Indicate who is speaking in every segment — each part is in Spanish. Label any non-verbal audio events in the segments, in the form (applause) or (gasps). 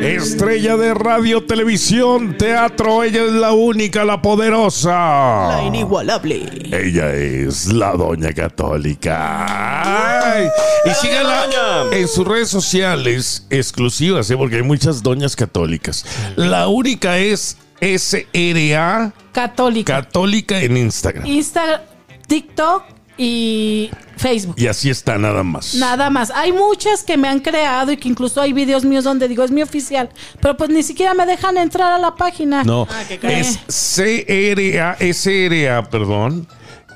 Speaker 1: Estrella de radio, televisión, teatro, ella es la única, la poderosa.
Speaker 2: La inigualable.
Speaker 1: Ella es la Doña Católica. Ay, y síganla en sus redes sociales exclusivas, ¿eh? porque hay muchas doñas católicas. La única es SRA
Speaker 3: Católica.
Speaker 1: Católica en Instagram.
Speaker 3: Instagram, TikTok y Facebook.
Speaker 1: Y así está nada más.
Speaker 3: Nada más. Hay muchas que me han creado y que incluso hay videos míos donde digo es mi oficial. Pero pues ni siquiera me dejan entrar a la página.
Speaker 1: No,
Speaker 2: qué
Speaker 1: es CRA, SRA, perdón,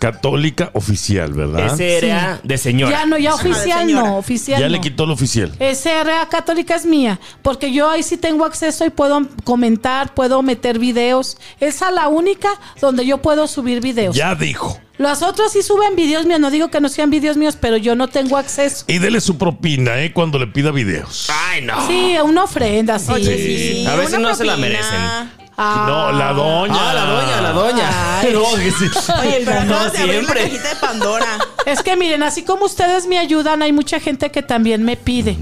Speaker 1: Católica Oficial, ¿verdad?
Speaker 4: SRA de señora.
Speaker 3: Ya no, ya oficial no, oficial
Speaker 1: Ya
Speaker 3: no.
Speaker 1: le quitó el oficial.
Speaker 3: SRA Católica es mía, porque yo ahí sí tengo acceso y puedo comentar, puedo meter videos. Esa es la única donde yo puedo subir videos.
Speaker 1: Ya dijo.
Speaker 3: Los otros sí suben videos míos, no digo que no sean videos míos, pero yo no tengo acceso.
Speaker 1: Y dele su propina, ¿eh? Cuando le pida videos.
Speaker 4: Ay, no.
Speaker 3: Sí, una ofrenda, sí.
Speaker 2: Oye, sí.
Speaker 4: A veces
Speaker 2: una
Speaker 4: no se la merecen.
Speaker 3: Ah.
Speaker 1: No, la doña.
Speaker 4: Ah, la doña, la doña.
Speaker 3: Ay. (laughs)
Speaker 4: No, que sí.
Speaker 2: Oye, pero
Speaker 4: no
Speaker 2: acabas de abrir la
Speaker 4: siempre.
Speaker 2: cajita de Pandora. (laughs)
Speaker 3: Es que miren, así como ustedes me ayudan, hay mucha gente que también me pide.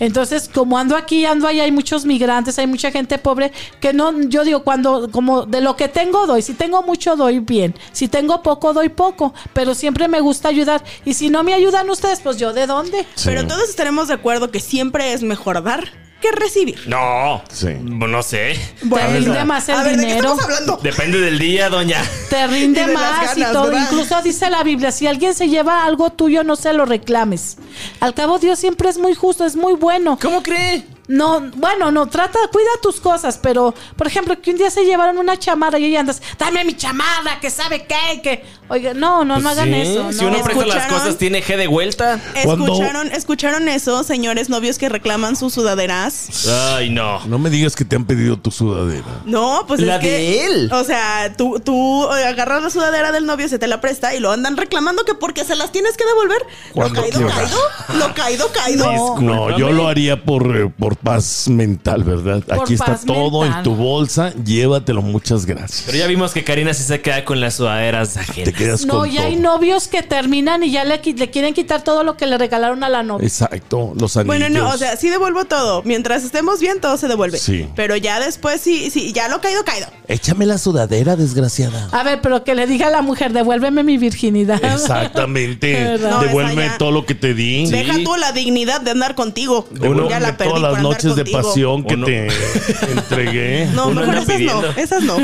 Speaker 3: Entonces, como ando aquí, ando allá, hay muchos migrantes, hay mucha gente pobre que no, yo digo, cuando, como de lo que tengo doy, si tengo mucho doy bien, si tengo poco doy poco, pero siempre me gusta ayudar. Y si no me ayudan ustedes, pues yo de dónde.
Speaker 1: Sí.
Speaker 2: Pero todos estaremos de acuerdo que siempre es mejor dar que recibir.
Speaker 4: No.
Speaker 1: Sí.
Speaker 4: No sé.
Speaker 3: Te rinde más el
Speaker 2: a ver, ¿de qué
Speaker 3: dinero.
Speaker 2: estamos hablando?
Speaker 4: Depende del día, doña.
Speaker 3: Te (laughs) rinde más y todo.
Speaker 2: ¿verdad?
Speaker 3: Incluso dice la Biblia, si alguien se lleva algo tuyo, no se lo reclames. Al cabo, Dios siempre es muy justo, es muy bueno.
Speaker 4: ¿Cómo cree?
Speaker 3: No, bueno, no, trata, cuida tus cosas, pero, por ejemplo, que un día se llevaron una chamarra y ahí andas, dame mi chamarra, que sabe qué, que, oiga, no, no, no hagan
Speaker 4: Pues Sí,
Speaker 3: eso.
Speaker 4: Si
Speaker 3: no.
Speaker 4: uno presta las cosas, tiene G de vuelta.
Speaker 2: ¿Escucharon, ¿Escucharon eso, señores novios que reclaman sus sudaderas?
Speaker 4: Ay, no.
Speaker 1: No me digas que te han pedido tu sudadera.
Speaker 2: No, pues
Speaker 4: La
Speaker 2: es que,
Speaker 4: de él.
Speaker 2: O sea, tú, tú eh, agarras la sudadera del novio, se te la presta y lo andan reclamando que porque se las tienes que devolver. Lo
Speaker 1: ¿Cuándo
Speaker 2: caído, caído. Lo caído, caído.
Speaker 3: No.
Speaker 1: No, yo lo haría por, eh, por paz mental, ¿verdad?
Speaker 3: Por
Speaker 1: Aquí está todo
Speaker 3: mental.
Speaker 1: en tu bolsa, llévatelo, muchas gracias.
Speaker 4: Pero ya vimos que Karina sí se queda con las sudaderas
Speaker 1: Te quedas
Speaker 3: No,
Speaker 1: con
Speaker 3: ya hay
Speaker 1: todo.
Speaker 3: novios que terminan y ya le, qui- le quieren quitar todo lo que le regalaron a la novia.
Speaker 1: Exacto, los anillos.
Speaker 2: Bueno, no, o sea, sí devuelvo todo. Mientras estemos bien, todo se devuelve.
Speaker 1: Sí.
Speaker 2: Pero ya después sí, sí, ya lo caído, caído.
Speaker 1: Échame la sudadera, desgraciada.
Speaker 3: A ver, pero que le diga a la mujer, devuélveme mi virginidad.
Speaker 1: Exactamente. (laughs) Devuélveme todo lo que te di.
Speaker 2: Deja tú la dignidad de andar contigo.
Speaker 1: Uno,
Speaker 2: ya la perdí
Speaker 1: todas las noches de pasión que
Speaker 4: Uno-
Speaker 1: te (laughs) entregué.
Speaker 2: No,
Speaker 4: Uno
Speaker 2: mejor esas
Speaker 4: pidiendo.
Speaker 2: no, esas no.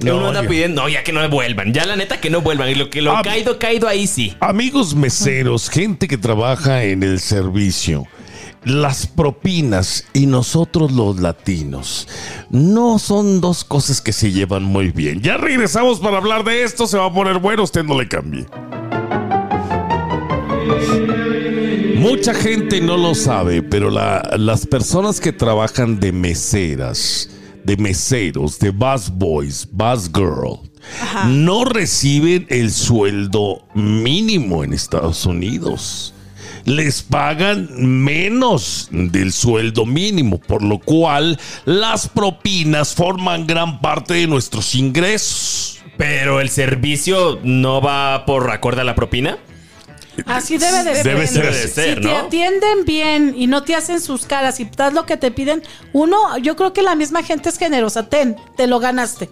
Speaker 4: Que uno
Speaker 1: No,
Speaker 4: anda pidiendo, no, ya que no vuelvan. Ya la neta que no vuelvan. Y lo que lo
Speaker 1: Ah.
Speaker 4: caído, caído ahí sí.
Speaker 1: Amigos meseros, gente que trabaja en el servicio, las propinas y nosotros los latinos no son dos cosas que se llevan muy bien. Ya regresamos para hablar de esto, se va a poner bueno, usted no le cambie. Mucha gente no lo sabe, pero la- las personas que trabajan de meseras, de meseros, de bus boys, bus girl, no reciben el sueldo mínimo en Estados Unidos. Les pagan menos del sueldo mínimo, por lo cual las propinas forman gran parte de nuestros ingresos.
Speaker 4: Pero el servicio no va por acorde a la propina.
Speaker 3: Así debe de ser.
Speaker 1: Debe ser
Speaker 4: Debe de
Speaker 1: así.
Speaker 4: ser,
Speaker 3: si te atienden bien y no te hacen sus caras y das lo que te piden, uno, yo creo que la misma gente es generosa, ten, te lo ganaste.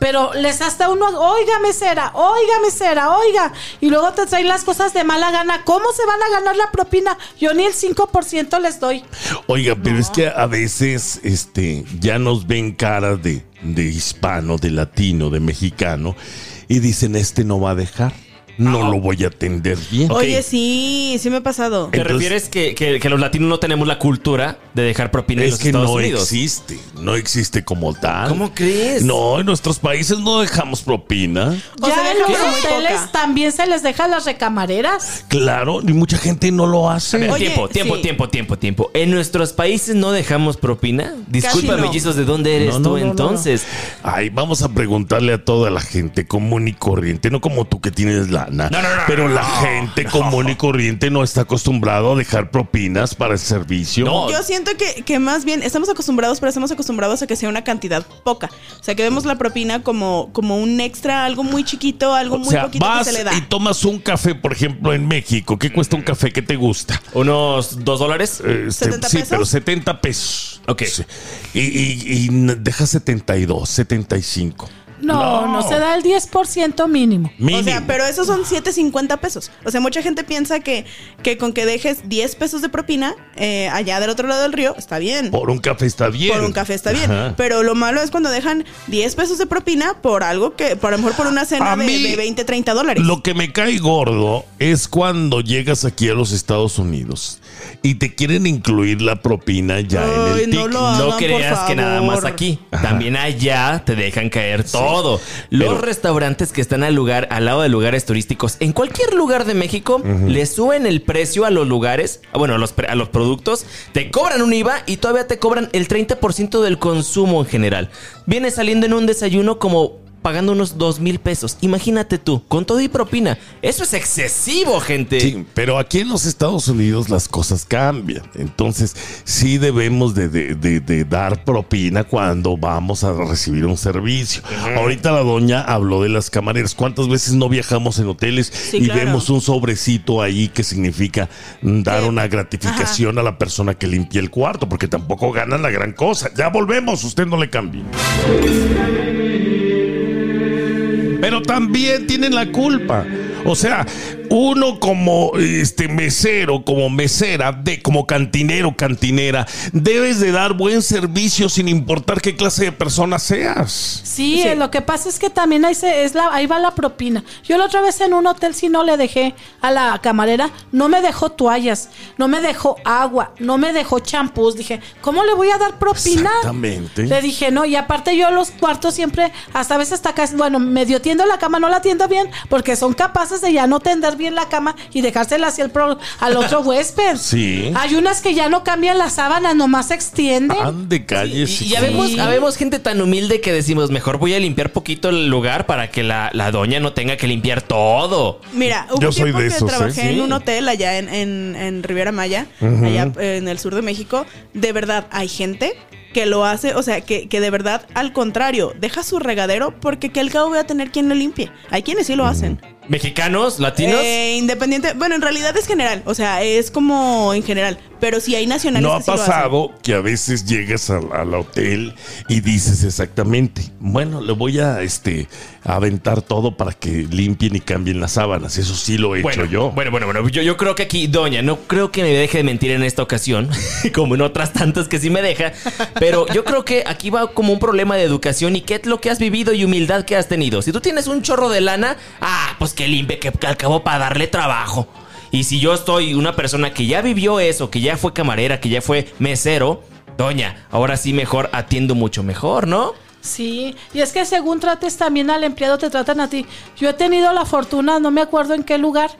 Speaker 3: Pero les hasta uno, oiga mesera, oiga mesera, oiga, y luego te traen las cosas de mala gana. ¿Cómo se van a ganar la propina? Yo ni el 5% les doy.
Speaker 1: Oiga, pero es que a veces este, ya nos ven cara de, de hispano, de latino, de mexicano, y dicen, este no va a dejar, no lo voy a atender bien.
Speaker 2: Oye, sí, sí me ha pasado.
Speaker 4: ¿Te
Speaker 1: Entonces-
Speaker 4: refieres que, que- que los latinos no tenemos la cultura de dejar propina en
Speaker 1: Es
Speaker 4: los
Speaker 1: que
Speaker 4: Estados
Speaker 1: no
Speaker 4: Unidos?
Speaker 1: existe, no existe como tal.
Speaker 4: ¿Cómo crees?
Speaker 1: No, en nuestros países no dejamos propina.
Speaker 2: O
Speaker 3: ya
Speaker 2: sea,
Speaker 3: en los
Speaker 2: dejamos muy
Speaker 3: hoteles
Speaker 2: poca.
Speaker 3: también se les deja las recamareras.
Speaker 1: Claro, y mucha gente no lo hace.
Speaker 2: Oye,
Speaker 4: tiempo, tiempo,
Speaker 2: sí.
Speaker 4: tiempo, tiempo, tiempo. ¿En nuestros países no dejamos propina? Disculpa,
Speaker 2: no.
Speaker 4: mellizos, ¿de dónde eres
Speaker 1: No, no,
Speaker 4: tú
Speaker 1: no, no.
Speaker 4: entonces?
Speaker 1: Ay, vamos a preguntarle a toda la gente común y corriente, no como tú que tienes la, lana.
Speaker 4: No, no, no,
Speaker 1: pero la
Speaker 4: no,
Speaker 1: gente común y corriente no está acostumbrado a dejar propinas para el servicio.
Speaker 4: No.
Speaker 2: Yo siento que, que más bien estamos acostumbrados, pero estamos acostumbrados a que sea una cantidad poca. O sea, que vemos la propina como, como un extra, algo muy chiquito, algo
Speaker 1: O
Speaker 2: muy
Speaker 1: sea,
Speaker 2: poquito
Speaker 1: vas
Speaker 2: que se le da.
Speaker 1: y tomas un café, por ejemplo, en México. ¿Qué cuesta un café que te gusta?
Speaker 4: ¿Unos dos dólares?
Speaker 1: Eh,
Speaker 2: 70
Speaker 1: sí,
Speaker 2: pesos.
Speaker 1: pero 70 pesos.
Speaker 4: Ok.
Speaker 1: Sí. Y, y- y deja 72, 75.
Speaker 3: No, no, se da el 10% mínimo.
Speaker 1: Mínimo.
Speaker 2: O sea, pero esos son 7.50 pesos. O sea, mucha gente piensa que, que con que dejes 10 pesos de propina eh, allá del otro lado del río, está bien.
Speaker 1: Por un café está bien.
Speaker 2: Por un café está bien.
Speaker 1: Ajá.
Speaker 2: Pero lo malo es cuando dejan 10 pesos de propina por algo que, por a lo mejor por una cena de, de 20, 30 dólares.
Speaker 1: Lo que me cae gordo es cuando llegas aquí a los Estados Unidos y te quieren incluir la propina ya en el
Speaker 2: no
Speaker 1: ticket.
Speaker 2: lo hagan,
Speaker 4: No creas que nada más aquí. También allá te dejan caer todo. Los
Speaker 1: Pero-
Speaker 4: restaurantes que están al lugar, al lado de lugares turísticos, en cualquier lugar de México, le suben el precio a los lugares, bueno, a los, a los productos, te cobran un IVA y todavía te cobran el 30% del consumo en general. Viene saliendo en un desayuno como pagando unos dos mil pesos. Imagínate tú, con todo y propina. Eso es excesivo, gente.
Speaker 1: Sí, pero aquí en los Estados Unidos las cosas cambian. Entonces, sí debemos de, de- de- de dar propina cuando vamos a recibir un servicio. Ahorita la doña habló de las camareras. ¿Cuántas veces no viajamos en hoteles
Speaker 2: Sí,
Speaker 1: y
Speaker 2: claro.
Speaker 1: vemos un sobrecito ahí que significa mm, dar una gratificación a la persona que limpia el cuarto? Porque tampoco ganan la gran cosa. Ya volvemos, usted no le cambie. Pero también tienen la culpa. O sea, uno como este mesero, como mesera, de, como cantinero, cantinera, debes de dar buen servicio sin importar qué clase de persona seas.
Speaker 3: Sí,
Speaker 2: Sí.
Speaker 3: eh, lo que pasa es que también ahí, se, es la, ahí va la propina. Yo la otra vez en un hotel sí no le dejé a la camarera, no me dejó toallas, no me dejó agua, no me dejó champús. Dije, ¿cómo le voy a dar propina?
Speaker 1: Exactamente.
Speaker 3: Le dije, no, y aparte yo los cuartos siempre, hasta a veces hasta casi, bueno, medio tiendo la cama, no la tiendo bien, porque son capaces de ya no tender bien la cama y dejársela así al, pro- al otro (laughs) huésped.
Speaker 1: Sí.
Speaker 3: Hay unas que ya no cambian las sábanas, nomás se extienden.
Speaker 1: Ande calles.
Speaker 4: Y ya vemos, ya vemos gente tan humilde que decimos, mejor voy a limpiar poquito el lugar para que la, la doña no tenga que limpiar todo.
Speaker 2: Mira, hubo
Speaker 1: Yo soy de
Speaker 2: que
Speaker 1: esos, ¿eh?
Speaker 2: trabajé en
Speaker 1: Sí.
Speaker 2: un hotel allá en, en, en Riviera Maya, allá eh, en el sur de México. De verdad, hay gente que lo hace, o sea, que, que de verdad, al contrario, deja su regadero porque que al cabo voy a tener quien lo limpie. Hay quienes sí lo hacen.
Speaker 4: ¿Mexicanos? ¿Latinos?
Speaker 2: Eh, independiente, bueno, en realidad es general, o sea, es como en general, pero sí hay nacionales
Speaker 1: ¿No ha
Speaker 2: que sí
Speaker 1: pasado que a veces llegas al, al hotel y dices exactamente, bueno, le voy a este a aventar todo para que limpien y cambien las sábanas? Eso sí lo he
Speaker 4: bueno,
Speaker 1: hecho yo.
Speaker 4: bueno, bueno, bueno, yo, yo creo que aquí, doña, no creo que me deje de mentir en esta ocasión, (laughs) como en otras tantas que sí me deja, pero yo creo que aquí va como un problema de educación y qué es lo que has vivido y humildad que has tenido. Si tú tienes un chorro de lana, ah, pues que limpie, que al cabo para darle trabajo. Y si yo estoy una persona que ya vivió eso, que ya fue camarera, que ya fue mesero, doña, ahora sí mejor atiendo mucho mejor, ¿no?
Speaker 3: Sí, y es que según trates también al empleado, te tratan a ti. Yo he tenido la fortuna, no me acuerdo en qué lugar,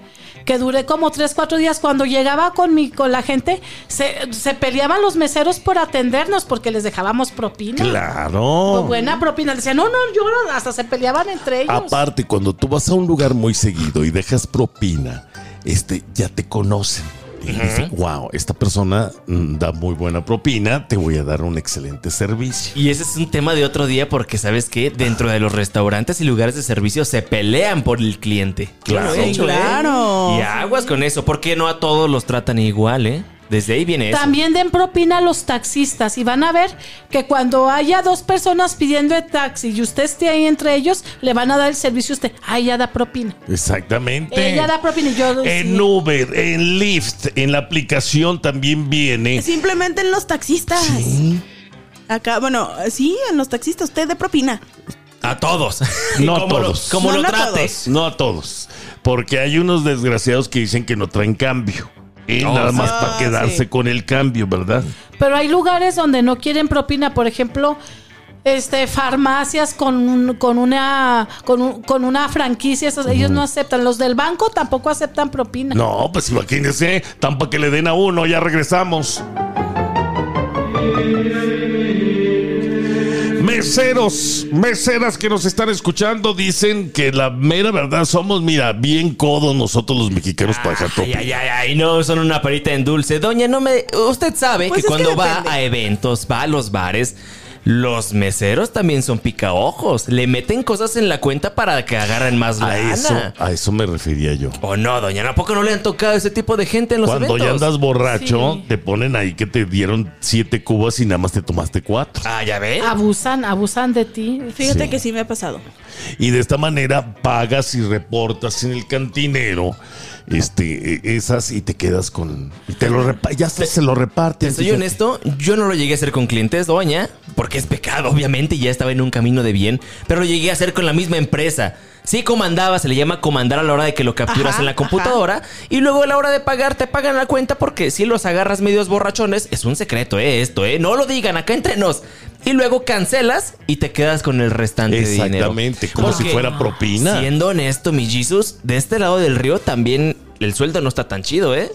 Speaker 3: que duré como tres, cuatro días. Cuando llegaba con mi, con la gente, se, se peleaban los meseros por atendernos porque les dejábamos propina.
Speaker 1: Claro.
Speaker 3: Pues buena propina. Decían, no, no, yo no", hasta se peleaban entre ellos.
Speaker 1: Aparte, cuando tú vas a un lugar muy seguido y dejas propina, este, ya te conocen. Y wow, esta persona mm, da muy buena propina, te voy a dar un excelente servicio.
Speaker 4: Y ese es un tema de otro día porque, ¿sabes qué? Dentro de los restaurantes y lugares de servicio se pelean por el cliente.
Speaker 1: Claro.
Speaker 4: ¿eh?
Speaker 2: Claro.
Speaker 4: Y aguas con eso, porque no a todos los tratan igual, ¿eh? Desde ahí viene eso.
Speaker 3: También den propina a los taxistas y van a ver que cuando haya dos personas pidiendo el taxi y usted esté ahí entre ellos, le van a dar el servicio a usted. Ah, ya da propina.
Speaker 1: Exactamente.
Speaker 3: Ella da propina y yo
Speaker 1: En
Speaker 3: sí.
Speaker 1: Uber, en Lyft, en la aplicación también viene.
Speaker 2: Simplemente en los taxistas. Acá, bueno, sí, en los taxistas, usted de propina.
Speaker 4: A todos. (laughs)
Speaker 1: No a
Speaker 4: Como lo-
Speaker 1: todos.
Speaker 4: como
Speaker 2: No,
Speaker 4: lo
Speaker 2: no a
Speaker 4: trates.
Speaker 1: No a todos. Porque hay unos desgraciados que dicen que no traen cambio. Y
Speaker 4: Oh,
Speaker 1: nada
Speaker 4: sí.
Speaker 1: más para quedarse
Speaker 2: sí.
Speaker 1: con el cambio, ¿verdad?
Speaker 3: Pero hay lugares donde no quieren propina, por ejemplo, este farmacias con un- con una con, un- con una franquicia, esos, ellos no aceptan. Los del banco tampoco aceptan propina.
Speaker 1: No, pues imagínense, tan para que le den a uno, ya regresamos. Meseros, meseras que nos están escuchando dicen que la mera verdad somos, mira, bien codos nosotros los mexicanos para dejar
Speaker 4: Ay,
Speaker 1: propina.
Speaker 4: ay, ay, ay, no, son una perita en dulce. Doña, no me. Usted sabe
Speaker 2: Pues
Speaker 4: que cuando va a eventos, va a los bares, los meseros también son picaojos. Le meten cosas en la cuenta para que agarren más
Speaker 1: A
Speaker 4: lana.
Speaker 1: eso, a eso me refería yo.
Speaker 4: O no, doña, ¿a poco no le han tocado ese tipo de gente en los
Speaker 1: Cuando ya
Speaker 4: eventos?
Speaker 1: andas borracho,
Speaker 3: Sí.
Speaker 1: te ponen ahí que te dieron siete cubas y nada más te tomaste cuatro.
Speaker 4: Ah, ya ve.
Speaker 3: Abusan, abusan de ti.
Speaker 2: Fíjate
Speaker 1: Sí.
Speaker 2: que sí me ha pasado.
Speaker 1: Y de esta manera pagas y reportas en el cantinero este, eh, esas y te quedas con. Y te lo ya hasta se lo reparten.
Speaker 4: Soy
Speaker 1: fíjate.
Speaker 4: honesto, yo no lo llegué a hacer con clientes, doña, porque es pecado, obviamente, y ya estaba en un camino de bien, pero lo llegué a hacer con la misma empresa. Sí comandaba, se le llama comandar a la hora de que lo capturas
Speaker 2: Ajá,
Speaker 4: en la computadora y luego a la hora de pagar te pagan la cuenta porque si los agarras medios borrachones, es un secreto, eh, esto, eh, no lo digan acá entre nos. Y luego cancelas y te quedas con el restante de dinero.
Speaker 1: Exactamente, como si fuera propina.
Speaker 4: Siendo honesto, mi Jesus, de este lado del río también el sueldo no está tan chido, ¿eh?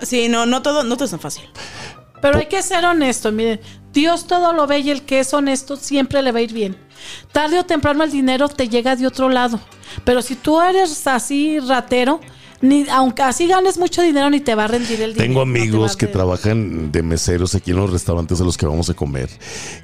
Speaker 2: Sí, no, no todo, no todo es tan fácil.
Speaker 3: Pero hay que ser honesto, miren, Dios todo lo ve y el que es honesto siempre le va a ir bien. Tarde o temprano el dinero te llega de otro lado. Pero si tú eres así ratero, ni, aunque así ganes mucho dinero, ni te va a rendir el dinero.
Speaker 1: Tengo
Speaker 3: no te va
Speaker 1: amigos que trabajan de meseros aquí en los restaurantes a los que vamos a comer,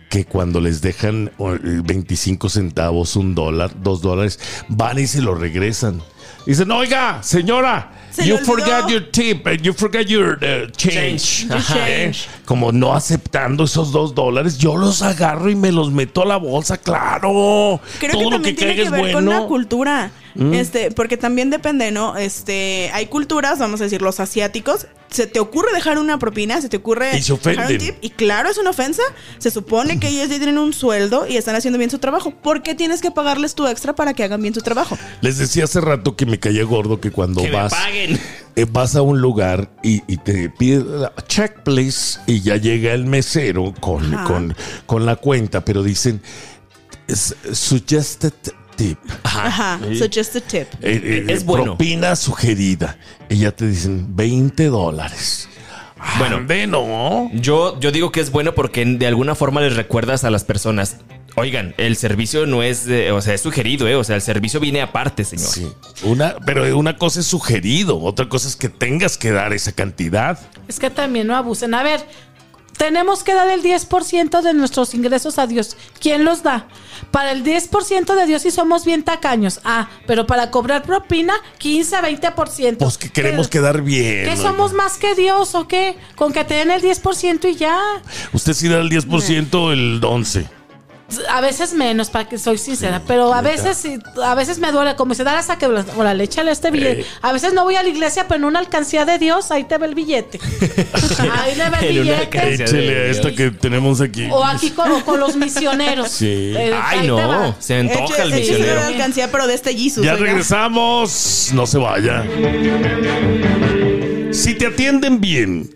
Speaker 1: que cuando les dejan o, eh, 25 centavos, un dólar, dos dólares, van y se lo regresan. Dicen, oiga, señora,
Speaker 2: Se
Speaker 1: you
Speaker 2: le olvidó."
Speaker 1: forgot your tip, and you forgot your uh, change.
Speaker 4: Change.
Speaker 1: ¿Eh? Como no aceptando esos dos dólares, yo los agarro y me los meto a la bolsa, claro.
Speaker 2: Creo
Speaker 1: Todo
Speaker 2: que
Speaker 1: lo
Speaker 2: también
Speaker 1: que
Speaker 2: tiene que
Speaker 1: es
Speaker 2: ver con la
Speaker 1: bueno. Mm.
Speaker 2: Este, porque también depende, ¿no? Este, hay culturas, vamos a decir, los asiáticos, se te ocurre dejar una propina, se te ocurre
Speaker 1: Y se
Speaker 2: dejar un tip, y claro, es una ofensa. Se supone que ellos ya tienen un sueldo y están haciendo bien su trabajo. ¿Por qué tienes que pagarles tu extra para que hagan bien su trabajo?
Speaker 1: Les decía hace rato que me caía gordo que cuando
Speaker 4: Que me
Speaker 1: vas,
Speaker 4: paguen.
Speaker 1: eh, vas a un lugar y, y te pide check please y ya llega el mesero con, con, con la cuenta, pero dicen "S- suggested tip.
Speaker 2: Ajá, so just a tip.
Speaker 1: Eh, eh,
Speaker 4: Es bueno.
Speaker 1: Propina sugerida. Y ya te dicen 20 dólares.
Speaker 4: Bueno.
Speaker 1: Ande, no.
Speaker 4: Yo, yo digo que es bueno porque de alguna forma les recuerdas a las personas. Oigan, el servicio no es, de- o sea, es sugerido, ¿eh? O sea, el servicio viene aparte, señor.
Speaker 1: Sí. Una, pero una cosa es sugerido, otra cosa es que tengas que dar esa cantidad.
Speaker 3: Es que también no abusen. A ver, tenemos que dar el 10% de nuestros ingresos a Dios. ¿Quién los da? Para el 10% de Dios sí somos bien tacaños. Ah, pero para cobrar propina, 15, 20%.
Speaker 1: Pues que queremos
Speaker 3: ¿Qué-
Speaker 1: quedar bien.
Speaker 3: ¿Qué
Speaker 1: oiga.
Speaker 3: somos más que Dios o qué? Con que te den el 10% y ya.
Speaker 1: Usted sí da el 10%, el 11%.
Speaker 3: A veces menos, para que soy sincera, pero a veces sí, a veces me duele, como se da esa que órale, échale este billete.
Speaker 1: Eh.
Speaker 3: A veces no voy a la iglesia, pero en una alcancía de Dios, ahí te ve el billete. (laughs) ahí le ve el
Speaker 4: una
Speaker 3: billete.
Speaker 1: Échele a esta que tenemos aquí.
Speaker 3: O aquí con, o con los misioneros.
Speaker 1: Sí.
Speaker 3: Eh,
Speaker 4: Ay, no, se antoja el
Speaker 2: Eche- échese
Speaker 4: misionero.
Speaker 2: la alcancía, pero de este Jesus.
Speaker 1: Ya
Speaker 2: oiga.
Speaker 1: regresamos. No se vaya. Si te atienden bien,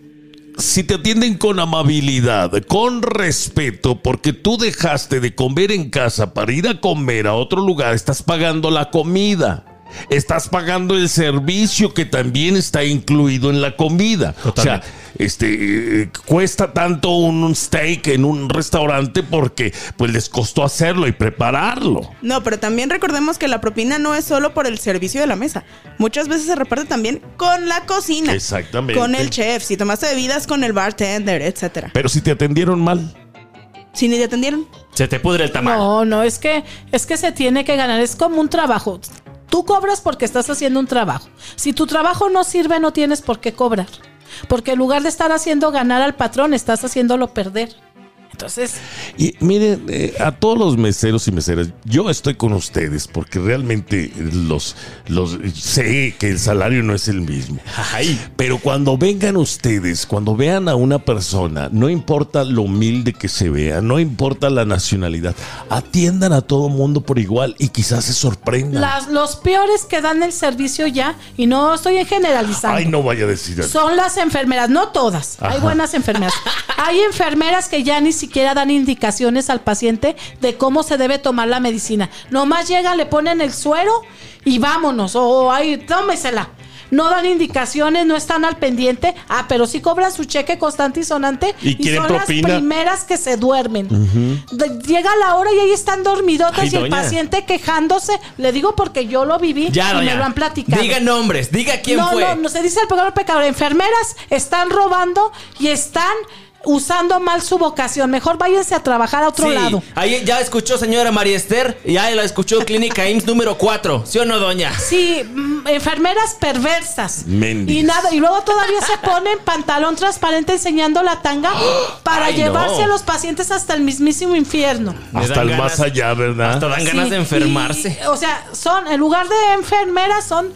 Speaker 1: si te atienden con amabilidad, con respeto, porque tú dejaste de comer en casa para ir a comer a otro lugar, estás pagando la comida. Estás pagando el servicio que también está incluido en la comida.
Speaker 4: Totalmente.
Speaker 1: O sea, este eh, cuesta tanto un, un steak en un restaurante porque pues les costó hacerlo y prepararlo.
Speaker 2: No, pero también recordemos que la propina no es solo por el servicio de la mesa. Muchas veces se reparte también con la cocina.
Speaker 1: Exactamente.
Speaker 2: Con el chef, si tomaste bebidas con el bartender, etcétera.
Speaker 1: Pero si te atendieron mal.
Speaker 2: Si ni te atendieron.
Speaker 4: Se te pudre el tamal.
Speaker 3: No, no, es que, es que se tiene que ganar, es como un trabajo. Tú cobras porque estás haciendo un trabajo. Si tu trabajo no sirve, no tienes por qué cobrar. Porque en lugar de estar haciendo ganar al patrón, estás haciéndolo perder. Entonces,
Speaker 1: Y miren, eh, a todos los meseros y meseras, yo estoy con ustedes porque realmente los, los sé que el salario no es el mismo.
Speaker 4: Ay.
Speaker 1: Pero cuando vengan ustedes, cuando vean a una persona, no importa lo humilde que se vea, no importa la nacionalidad, atiendan a todo mundo por igual y quizás se sorprendan.
Speaker 3: las, los peores que dan el servicio ya, y no estoy generalizando.
Speaker 1: Ay, no vaya a decir.
Speaker 3: Son las enfermeras, no todas. Hay buenas enfermeras. (laughs) Hay enfermeras que ya ni siquiera dan indicaciones al paciente de cómo se debe tomar la medicina. Nomás llega, le ponen el suero y vámonos. O ahí, tómesela. no dan indicaciones, no están al pendiente. Ah, pero sí cobran su cheque constante y sonante.
Speaker 1: ¿Y quieren
Speaker 3: son
Speaker 1: propina?
Speaker 3: las primeras que se duermen. Llega la hora y ahí están dormidotas
Speaker 4: Ay,
Speaker 3: y el paciente quejándose. Le digo porque yo lo viví
Speaker 4: Ya,
Speaker 3: y
Speaker 4: doña.
Speaker 3: me lo han platicado.
Speaker 4: Diga nombres, diga quién
Speaker 3: no,
Speaker 4: fue.
Speaker 3: no, no se dice el pecador pecador. Enfermeras están robando y están usando mal su vocación. Mejor váyanse a trabajar a otro
Speaker 4: Sí,
Speaker 3: lado.
Speaker 4: Ahí ya escuchó señora María Esther, ya la escuchó Clínica (laughs) IMSS número 4, ¿sí o no, doña?
Speaker 3: Sí, mm, enfermeras perversas.
Speaker 1: Mendigas.
Speaker 3: Y nada, y luego todavía se (laughs) ponen pantalón transparente enseñando la tanga (gasps) para
Speaker 4: Ay,
Speaker 3: llevarse
Speaker 4: no.
Speaker 3: a los pacientes hasta el mismísimo infierno.
Speaker 1: Hasta el
Speaker 4: ganas-
Speaker 1: más allá, ¿verdad?
Speaker 4: Hasta dan ganas
Speaker 3: Sí,
Speaker 4: de enfermarse.
Speaker 3: y, o sea, son, en lugar de enfermeras, son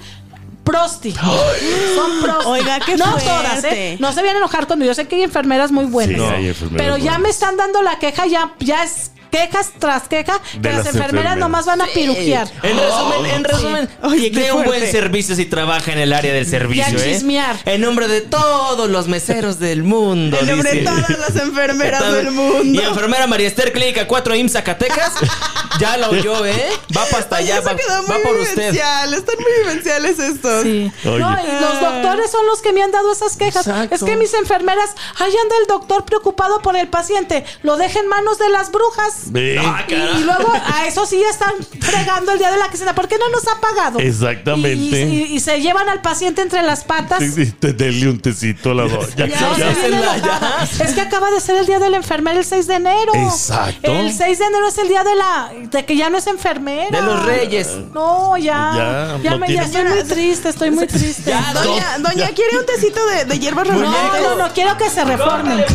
Speaker 3: prosti. (gasps) Son prosti.
Speaker 2: Oiga, qué
Speaker 3: No
Speaker 2: fuerte.
Speaker 3: todas, ¿eh? No se vayan a enojar cuando yo sé que hay enfermeras muy buenas.
Speaker 1: Sí, hay enfermeras
Speaker 3: Pero ya
Speaker 1: buenas.
Speaker 3: me están dando la queja, ya, ya es quejas tras queja, que las,
Speaker 1: las
Speaker 3: enfermeras,
Speaker 1: enfermeras.
Speaker 3: nomás van a pirujear.
Speaker 4: En resumen, en resumen,
Speaker 2: Oye, qué
Speaker 4: dé un buen servicio si trabaja en el área del servicio,
Speaker 3: Y a
Speaker 4: ¿eh?
Speaker 3: chismear.
Speaker 4: En nombre de todos los meseros del mundo,
Speaker 2: En nombre de todas las enfermeras del mundo.
Speaker 4: Y enfermera María Esther Clínica 4 IMSS Zacatecas. (laughs) ya lo oyó, ¿eh? Va para allá, va,
Speaker 2: quedó
Speaker 4: va
Speaker 2: muy
Speaker 4: por usted.
Speaker 2: vivencial. Están muy vivenciales estos.
Speaker 3: Sí.
Speaker 1: Oye.
Speaker 3: No, y los doctores son los que me han dado esas quejas.
Speaker 4: Exacto.
Speaker 3: Es que mis enfermeras, ahí anda el doctor preocupado por el paciente, lo deja en manos de las brujas.
Speaker 1: Ve.
Speaker 4: Ah,
Speaker 3: Y, y luego a eso sí ya están fregando el día de la quincena. ¿Por qué no nos ha pagado?
Speaker 1: Exactamente.
Speaker 3: Y, y- y se llevan al paciente entre las patas.
Speaker 1: Sí, sí, te dele un tecito a la doña.
Speaker 3: Ya,
Speaker 4: Ya,
Speaker 3: se
Speaker 4: ya.
Speaker 3: viene
Speaker 4: Ya.
Speaker 3: enojada. Es que acaba de ser el día de la enfermera el 6 de enero.
Speaker 1: Exacto.
Speaker 3: El 6 de enero es el día de la de que ya no es enfermera.
Speaker 4: De los reyes.
Speaker 3: No, ya.
Speaker 1: Ya,
Speaker 3: Ya,
Speaker 1: no
Speaker 3: me, ya estoy muy triste, estoy muy triste.
Speaker 4: Ya,
Speaker 2: Doña,
Speaker 1: No,
Speaker 2: doña,
Speaker 1: ya.
Speaker 2: ¿quiere un tecito de, de hierbas
Speaker 3: No, no, no, quiero que se reforme.